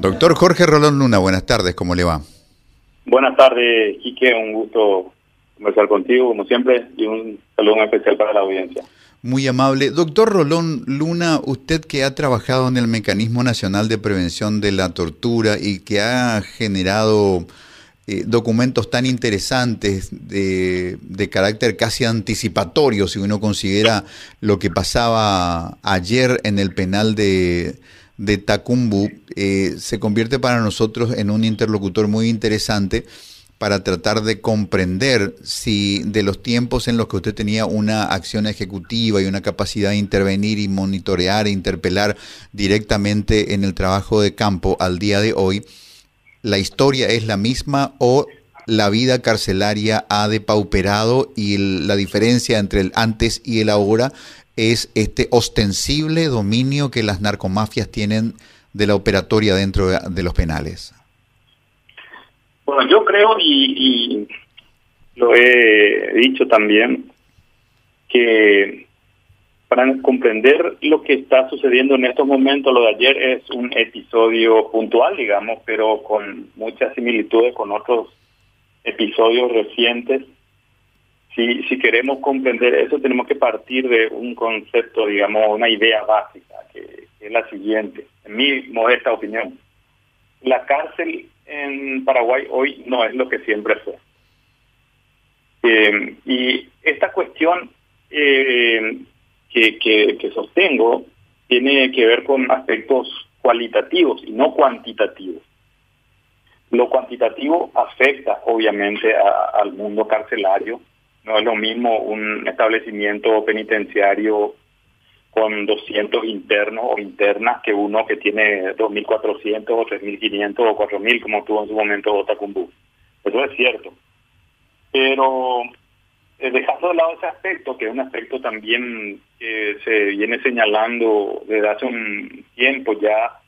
Doctor Jorge Rolón Luna, buenas tardes, ¿cómo le va? Buenas tardes, Quique, un gusto conversar contigo, como siempre, y un saludo especial para la audiencia. Muy amable. Doctor Rolón Luna, usted que ha trabajado en el Mecanismo Nacional de Prevención de la Tortura y que ha generado eh, documentos tan interesantes de, de, carácter casi anticipatorio, si uno considera lo que pasaba ayer en el penal de, de Tacumbu, eh, se convierte para nosotros en un interlocutor muy interesante para tratar de comprender si de los tiempos en los que usted tenía una acción ejecutiva y una capacidad de intervenir y monitorear e interpelar directamente en el trabajo de campo al día de hoy, la historia es la misma o la vida carcelaria ha depauperado y la diferencia entre el antes y el ahora es este ostensible dominio que las narcomafias tienen de la operatoria dentro de, los penales? Bueno, yo creo y, lo he dicho también que para comprender lo que está sucediendo en estos momentos, lo de ayer es un episodio puntual, digamos, pero con muchas similitudes con otros episodios recientes si, queremos comprender eso, tenemos que partir de un concepto, digamos, una idea básica, que, es la siguiente, en mi modesta opinión. La cárcel en Paraguay hoy no es lo que siempre fue. Eh, y esta cuestión eh, que, sostengo tiene que ver con aspectos cualitativos y no cuantitativos. Lo cuantitativo afecta obviamente al mundo carcelario, no es lo mismo un establecimiento penitenciario con 200 internos o internas que uno que tiene 2.400 o 3.500 o 4.000 como tuvo en su momento Otacumbu. Eso es cierto. Pero eh, dejando de lado ese aspecto, que es un aspecto también que se viene señalando desde hace un tiempo ya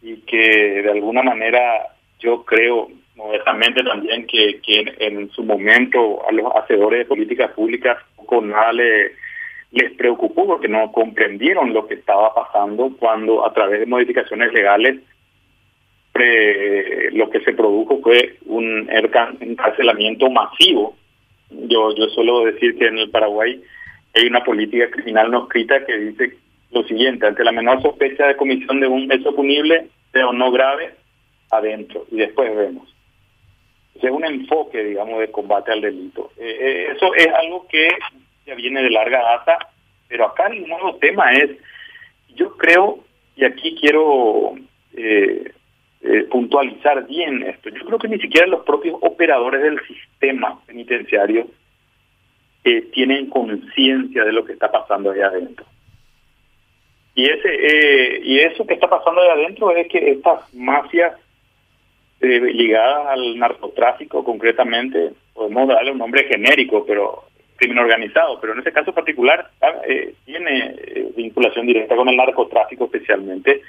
y que de alguna manera yo creo modestamente también que, que en su momento a los hacedores de políticas públicas con nada les preocupó porque no comprendieron lo que estaba pasando cuando a través de modificaciones legales lo que se produjo fue un encarcelamiento masivo. Yo, yo suelo decir que en el Paraguay hay una política criminal no escrita que dice lo siguiente, ante la menor sospecha de comisión de un hecho punible, pero no grave, adentro, y después vemos es un enfoque, digamos, de combate al delito. Eh, eh, eso es algo que ya viene de larga data, pero acá el nuevo tema es, yo creo, y aquí quiero eh, puntualizar bien esto, yo creo que ni siquiera los propios operadores del sistema penitenciario tienen conciencia de lo que está pasando ahí adentro. Y ese y eso que está pasando ahí adentro es que estas mafias eh, ligadas al narcotráfico concretamente, podemos darle un nombre genérico, pero crimen organizado, pero en ese caso particular eh, tiene eh, vinculación directa con el narcotráfico especialmente.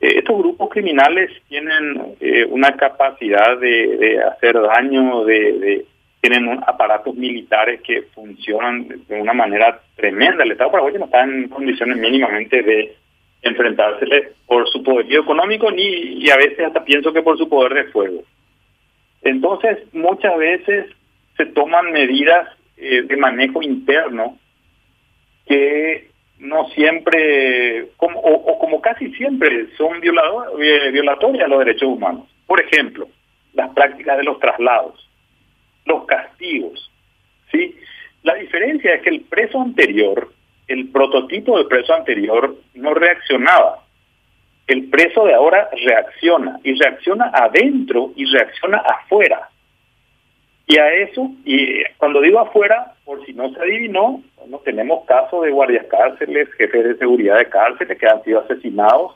Eh, estos grupos criminales tienen una capacidad de, de hacer daño, de, de tienen aparatos militares que funcionan de una manera tremenda. El Estado paraguayo no está en condiciones mínimamente de enfrentársele por su poderío económico ni y a veces hasta pienso que por su poder de fuego. Entonces, muchas veces se toman medidas eh, de manejo interno que no siempre, o, como casi siempre, son violador, eh, violatorias a los derechos humanos. Por ejemplo, las prácticas de los traslados, los castigos. ¿sí? La diferencia es que el preso anterior el prototipo del preso anterior no reaccionaba. El preso de ahora reacciona y reacciona adentro y reacciona afuera. Y a eso, y cuando digo afuera, por si no se adivinó, no tenemos casos de guardias cárceles, jefes de seguridad de cárceles que han sido asesinados,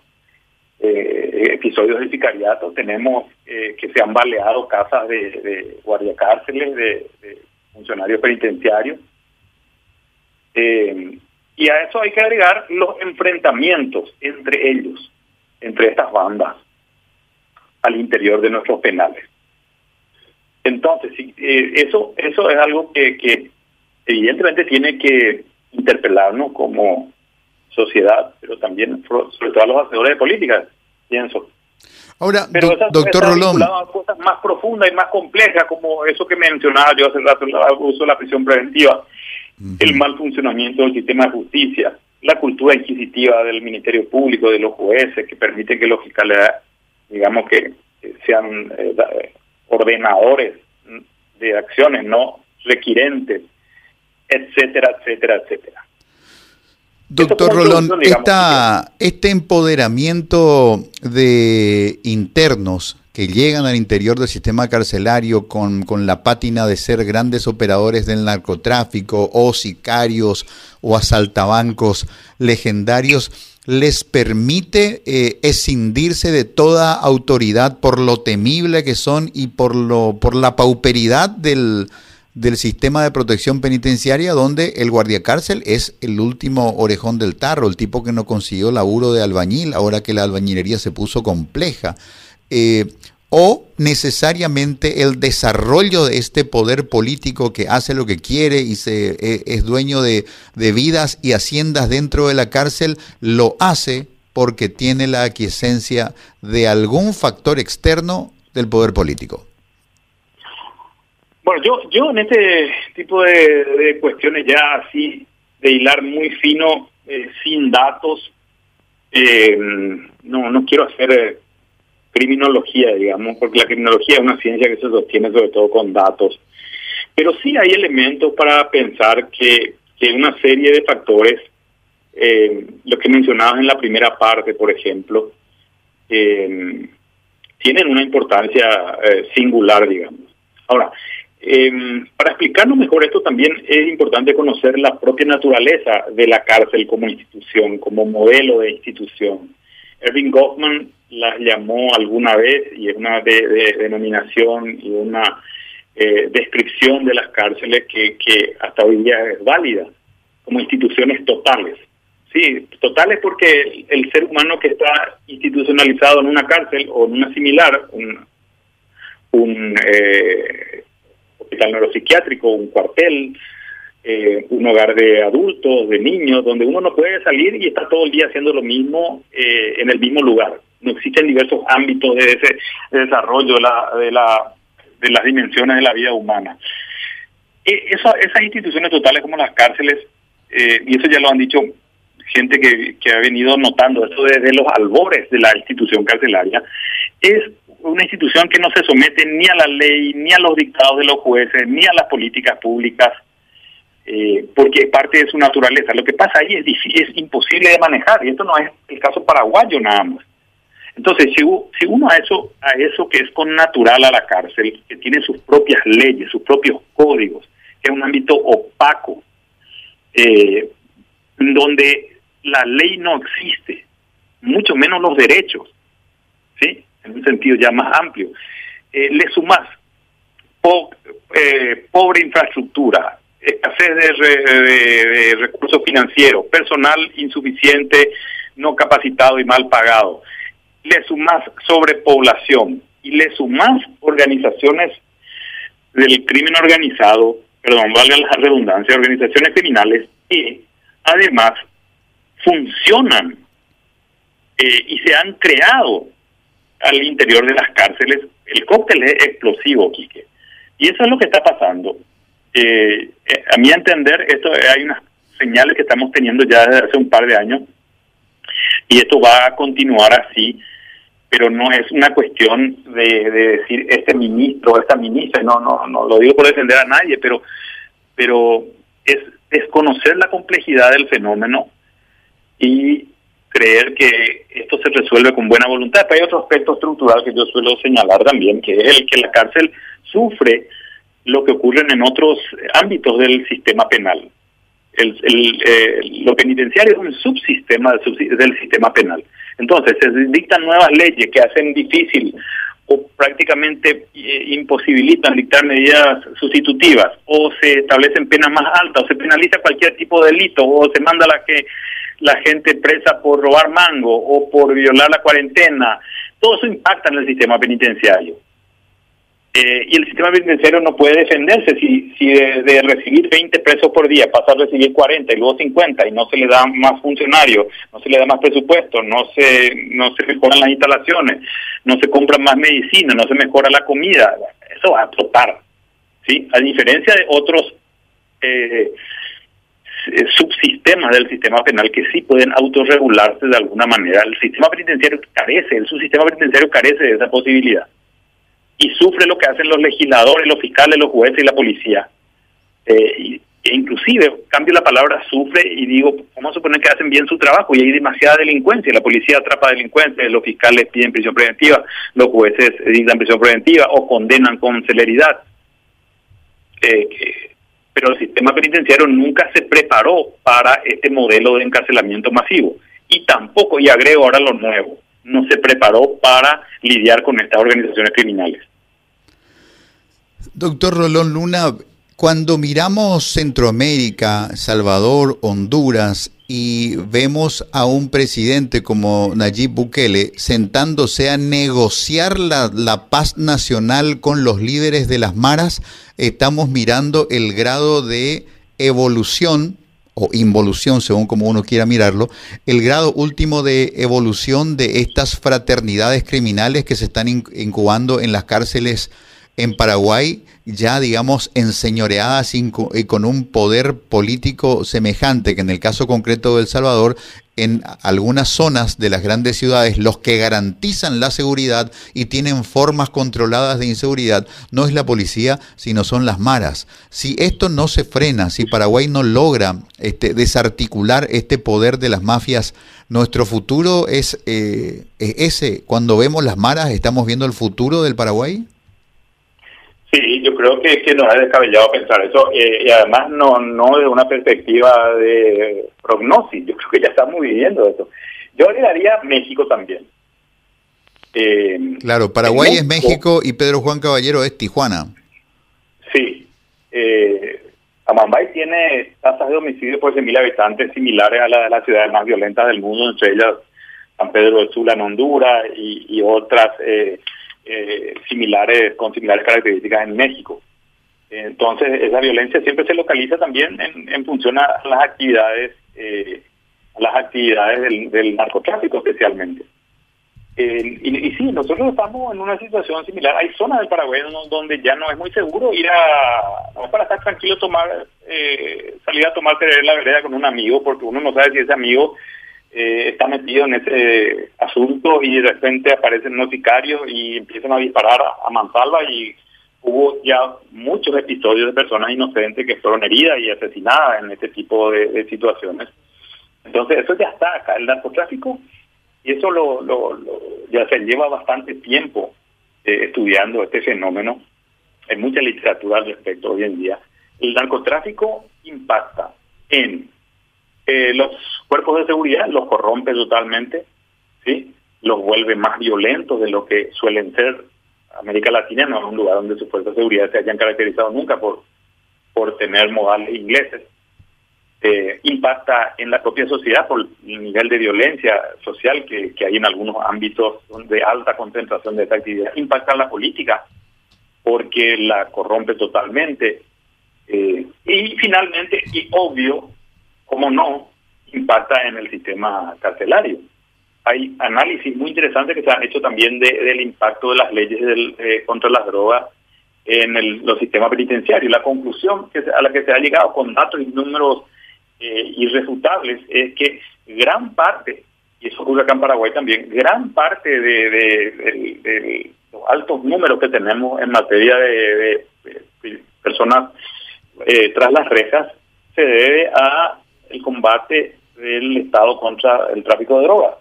eh, episodios de sicariato, tenemos eh, que se han baleado casas de, de guardia cárceles, de, de funcionarios penitenciarios. Eh, y a eso hay que agregar los enfrentamientos entre ellos, entre estas bandas, al interior de nuestros penales. Entonces, eh, eso, eso es algo que, que evidentemente tiene que interpelarnos como sociedad, pero también sobre todo a los hacedores de política, pienso. Ahora, Pero doctor Rolón. cosas más profundas y más complejas, como eso que mencionaba yo hace rato, el abuso de la prisión preventiva, el mal funcionamiento del sistema de justicia, la cultura inquisitiva del Ministerio Público, de los jueces, que permiten que los fiscales, digamos que sean eh, ordenadores de acciones, no requirentes, etcétera, etcétera, etcétera. Doctor Rolón, este empoderamiento de internos que llegan al interior del sistema carcelario con, con, la pátina de ser grandes operadores del narcotráfico o sicarios o asaltabancos legendarios, les permite eh, escindirse de toda autoridad por lo temible que son y por, lo, por la pauperidad del, del sistema de protección penitenciaria donde el guardiacárcel es el último orejón del tarro, el tipo que no consiguió laburo de albañil ahora que la albañilería se puso compleja. Eh, o necesariamente el desarrollo de este poder político que hace lo que quiere y se, e, es dueño de, de vidas y haciendas dentro de la cárcel, lo hace porque tiene la aquiescencia de algún factor externo del poder político. Bueno, yo, yo en este tipo de, cuestiones ya así, de hilar muy fino, eh, sin datos, eh, no, no quiero hacer eh, criminología, digamos, porque la criminología es una ciencia que se sostiene sobre todo con datos. Pero sí hay elementos para pensar que, que una serie de factores, eh, lo que mencionabas en la primera parte, por ejemplo, tienen una importancia singular, digamos. Ahora, eh, para explicarnos mejor esto también es importante conocer la propia naturaleza de la cárcel como institución, como modelo de institución. Erving Goffman las llamó alguna vez y es una denominación y una eh, descripción de las cárceles que, que hasta hoy día es válida como instituciones totales. Sí, totales porque el, ser humano que está institucionalizado en una cárcel o en una similar, un, un eh, hospital neuropsiquiátrico, un cuartel, eh, un hogar de adultos, de niños, donde uno no puede salir y está todo el día haciendo lo mismo eh, en el mismo lugar. No existen diversos ámbitos de ese desarrollo de, la, de, la, de las dimensiones de la vida humana. E, esas instituciones totales como las cárceles, eh, y eso ya lo han dicho gente que, ha venido notando eso desde los albores de la institución carcelaria, es una institución que no se somete ni a la ley, ni a los dictados de los jueces, ni a las políticas públicas, eh, porque parte de su naturaleza. Lo que pasa ahí es, es imposible de manejar, y esto no es el caso paraguayo nada más. Entonces, si, si uno a eso, a eso que es con natural a la cárcel, que tiene sus propias leyes, sus propios códigos, que es un ámbito opaco, eh, donde la ley no existe, mucho menos los derechos, ¿sí? en un sentido ya más amplio, eh, le sumas eh, pobre infraestructura, escasez de, recursos financieros, personal insuficiente, no capacitado y mal pagado, le sumas sobrepoblación y le sumas organizaciones del crimen organizado, perdón, valga la redundancia, organizaciones criminales que además funcionan eh, y se han creado al interior de las cárceles. El cóctel es explosivo, Quique. Y eso es lo que está pasando. Eh, eh, a mi entender, esto hay unas señales que estamos teniendo ya desde hace un par de años y esto va a continuar así, pero no es una cuestión de, decir este ministro o esta ministra, no, no, no lo digo por defender a nadie, pero, pero es desconocer la complejidad del fenómeno y creer que esto se resuelve con buena voluntad. Pero hay otro aspecto estructural que yo suelo señalar también, que es el que la cárcel sufre lo que ocurre en otros ámbitos del sistema penal. El, eh, lo penitenciario es un subsistema del, sistema penal. Entonces, se dictan nuevas leyes que hacen difícil o prácticamente eh, imposibilitan dictar medidas sustitutivas, o se establecen penas más altas, o se penaliza cualquier tipo de delito, o se manda la que la gente presa por robar mango o por violar la cuarentena. Todo eso impacta en el sistema penitenciario. Eh, y el sistema penitenciario no puede defenderse si, si de, recibir 20 presos por día pasa a recibir 40 y luego 50 y no se le da más funcionarios, no se le da más presupuesto, no se, no se mejoran las instalaciones, no se compran más medicina, no se mejora la comida, eso va a explotar. ¿sí? A diferencia de otros eh, subsistemas del sistema penal que sí pueden autorregularse de alguna manera, el sistema penitenciario carece, el subsistema penitenciario carece de esa posibilidad y sufre lo que hacen los legisladores, los fiscales, los jueces y la policía. Eh, e inclusive, cambio la palabra sufre y digo, vamos a suponer que hacen bien su trabajo y hay demasiada delincuencia, la policía atrapa delincuentes, los fiscales piden prisión preventiva, los jueces dictan prisión preventiva o condenan con celeridad. Eh, pero el sistema penitenciario nunca se preparó para este modelo de encarcelamiento masivo y tampoco, y agrego ahora lo nuevo, no se preparó para lidiar con estas organizaciones criminales. Doctor Rolón Luna, cuando miramos Centroamérica, Salvador, Honduras y vemos a un presidente como Nayib Bukele sentándose a negociar la, la, paz nacional con los líderes de las maras, estamos mirando el grado de evolución o involución, según como uno quiera mirarlo, el grado último de evolución de estas fraternidades criminales que se están incubando en las cárceles en Paraguay ya, digamos, enseñoreadas y con un poder político semejante que en el caso concreto de El Salvador, en algunas zonas de las grandes ciudades, los que garantizan la seguridad y tienen formas controladas de inseguridad, no es la policía, sino son las maras. Si esto no se frena, si Paraguay no logra este, desarticular este poder de las mafias, nuestro futuro es eh, ese. Cuando vemos las maras, ¿estamos viendo el futuro del Paraguay? Sí, yo creo que, que no es descabellado pensar eso eh, y además no no de una perspectiva de prognosis, yo creo que ya estamos viviendo eso. Yo agregaría México también. Eh, claro, Paraguay es México y Pedro Juan Caballero es Tijuana. Sí. Eh, Amambay tiene tasas de homicidio por 100.000 habitantes similares a las de las ciudades más violentas del mundo, entre ellas San Pedro de Sula en Honduras y, y otras eh, eh, similares, con similares características en México. Entonces, esa violencia siempre se localiza también en, función a las actividades, eh, las actividades del, narcotráfico especialmente. y, sí, nosotros estamos en una situación similar. Hay zonas del Paraguay donde ya no es muy seguro ir a, para estar tranquilo, tomar, eh, salir a tomar la vereda con un amigo, porque uno no sabe si ese amigo eh, está metido en ese asunto y de repente aparecen unos y empiezan a disparar a, mansalva y hubo ya muchos episodios de personas inocentes que fueron heridas y asesinadas en este tipo de, situaciones. Entonces eso ya está acá, el narcotráfico, y eso lo, lo, ya se lleva bastante tiempo eh, estudiando este fenómeno. Hay mucha literatura al respecto hoy en día. El narcotráfico impacta en los cuerpos de seguridad los corrompe totalmente, ¿sí? los vuelve más violentos de lo que suelen ser. América Latina no es un lugar donde sus fuerzas de seguridad se hayan caracterizado nunca por, por tener modales ingleses. Eh, impacta en la propia sociedad por el nivel de violencia social que, que hay en algunos ámbitos de alta concentración de esta actividad. Impacta en la política porque la corrompe totalmente. Eh, y finalmente, y obvio, como no, impacta en el sistema carcelario. Hay análisis muy interesantes que se han hecho también del impacto de las leyes del, eh, contra las drogas en el, los sistemas penitenciarios. La conclusión que a la que se ha llegado con datos y números eh, irrefutables es que gran parte, y eso ocurre acá en Paraguay también, gran parte de, los altos números que tenemos en materia de, personas eh, tras las rejas se debe a el combate del Estado contra el tráfico de drogas.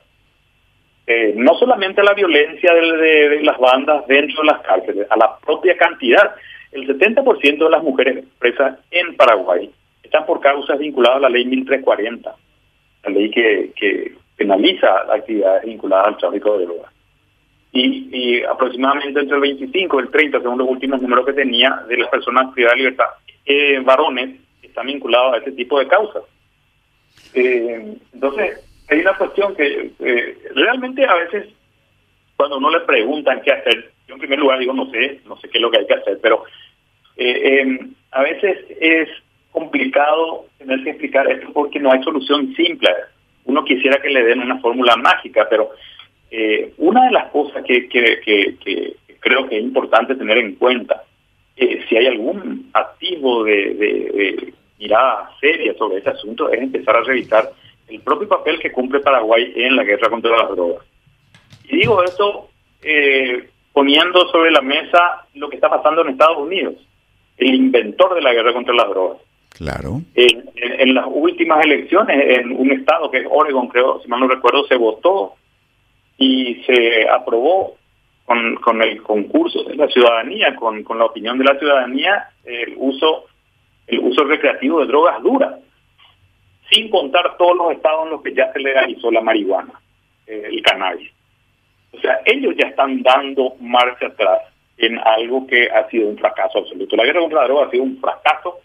Eh, no solamente a la violencia de, las bandas dentro de las cárceles, a la propia cantidad. El 70% de las mujeres presas en Paraguay están por causas vinculadas a la ley 1340, la ley que, que penaliza actividades vinculadas al tráfico de drogas. Y, y, aproximadamente entre el 25 y el 30, según los últimos números que tenía, de las personas privadas de libertad, eh, varones, están vinculados a este tipo de causas. Eh, entonces, hay una cuestión que eh, realmente a veces cuando uno le preguntan qué hacer, Yo en primer lugar digo, no sé, no sé qué es lo que hay que hacer, pero eh, a veces es complicado tener que explicar esto porque no hay solución simple. Uno quisiera que le den una fórmula mágica, pero una de las cosas que, que, que, creo que es importante tener en cuenta, si hay algún activo de, mirada seria sobre este asunto, es empezar a revisar el propio papel que cumple Paraguay en la guerra contra las drogas. Y digo esto eh, poniendo sobre la mesa lo que está pasando en Estados Unidos, el inventor de la guerra contra las drogas. Claro. en, las últimas elecciones, en un estado que es Oregon, creo, si mal no recuerdo, se votó y se aprobó con, con el concurso de la ciudadanía, con, con la opinión de la ciudadanía, el uso el uso recreativo de drogas duras, sin contar todos los estados en los que ya se legalizó la marihuana, eh, el cannabis. O sea, ellos ya están dando marcha atrás en algo que ha sido un fracaso absoluto. La guerra contra la droga ha sido un fracaso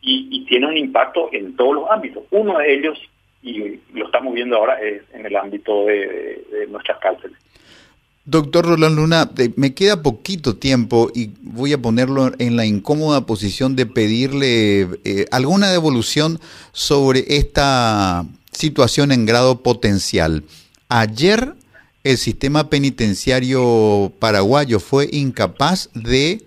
y, tiene un impacto en todos los ámbitos. Uno de ellos, y lo estamos viendo ahora, es en el ámbito de nuestras cárceles. Doctor Roland Luna, me queda poquito tiempo y voy a ponerlo en la incómoda posición de pedirle eh, alguna devolución sobre esta situación en grado potencial. Ayer el sistema penitenciario paraguayo fue incapaz de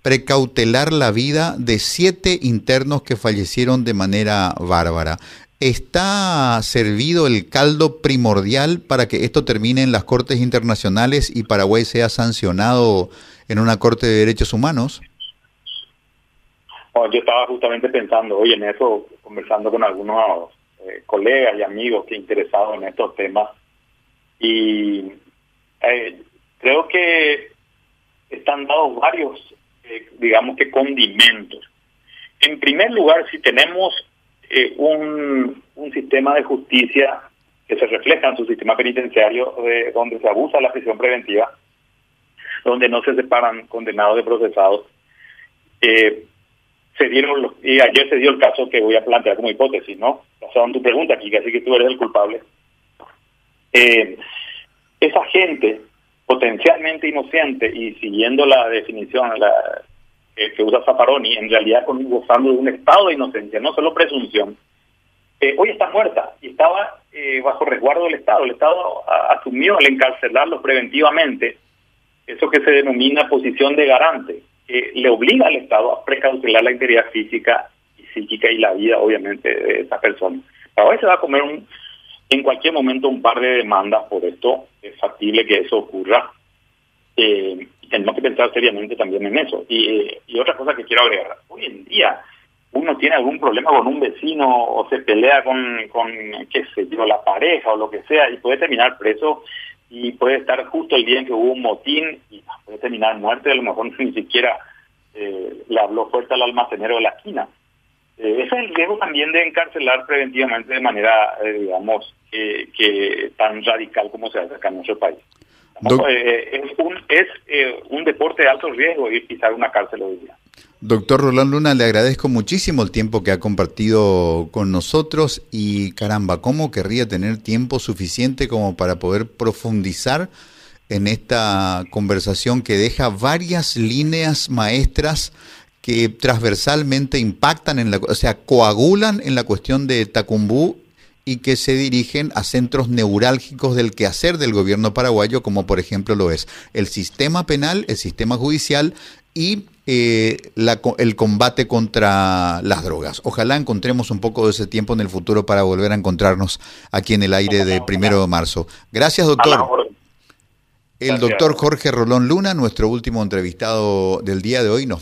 precautelar la vida de siete internos que fallecieron de manera bárbara. ¿Está servido el caldo primordial para que esto termine en las Cortes Internacionales y Paraguay sea sancionado en una Corte de Derechos Humanos? yo estaba justamente pensando hoy en eso, conversando con algunos eh, colegas y amigos que interesados en estos temas. Y eh, creo que están dados varios, eh, digamos que condimentos. En primer lugar, si tenemos eh, un, sistema de justicia que se refleja en su sistema penitenciario, de, donde se abusa la prisión preventiva, donde no se separan condenados de procesados. Eh, se dieron los, y ayer se dio el caso que voy a plantear como hipótesis, ¿no? Basado en tu pregunta, aquí, así que tú eres el culpable. Eh, esa gente potencialmente inocente y siguiendo la definición, la, que usa Zaparoni, en realidad con, gozando de un estado de inocencia, no solo presunción, eh, hoy está muerta y estaba eh, bajo resguardo del Estado. El Estado asumió el encarcelarlo preventivamente, eso que se denomina posición de garante, que le obliga al Estado a precautelar la integridad física y psíquica y la vida, obviamente, de esa persona. hoy se va a comer un, en cualquier momento un par de demandas por esto, es factible que eso ocurra. Eh, tenemos que pensar seriamente también en eso. Y, y otra cosa que quiero agregar, hoy en día uno tiene algún problema con un vecino o se pelea con, con qué sé yo, la pareja o lo que sea y puede terminar preso y puede estar justo el día en que hubo un motín y puede terminar muerte, a lo mejor ni siquiera eh, le habló fuerte al almacenero de la esquina. Eh, ese es el riesgo también de encarcelar preventivamente de manera, eh, digamos, que tan radical como se hace acá en nuestro país. Eh, es, un, es eh, un deporte de alto riesgo ir pisar una cárcel hoy día. Doctor Roland Luna, le agradezco muchísimo el tiempo que ha compartido con nosotros y caramba, ¿cómo querría tener tiempo suficiente como para poder profundizar en esta conversación que deja varias líneas maestras que transversalmente impactan en la, o sea, coagulan en la cuestión de Tacumbú y que se dirigen a centros neurálgicos del quehacer del gobierno paraguayo, como por ejemplo lo es el sistema penal, el sistema judicial y eh, el combate contra las drogas. Ojalá encontremos un poco de ese tiempo en el futuro para volver a encontrarnos aquí en el aire de primero de marzo. Gracias, doctor. El doctor Jorge Rolón Luna, nuestro último entrevistado del día de hoy, nos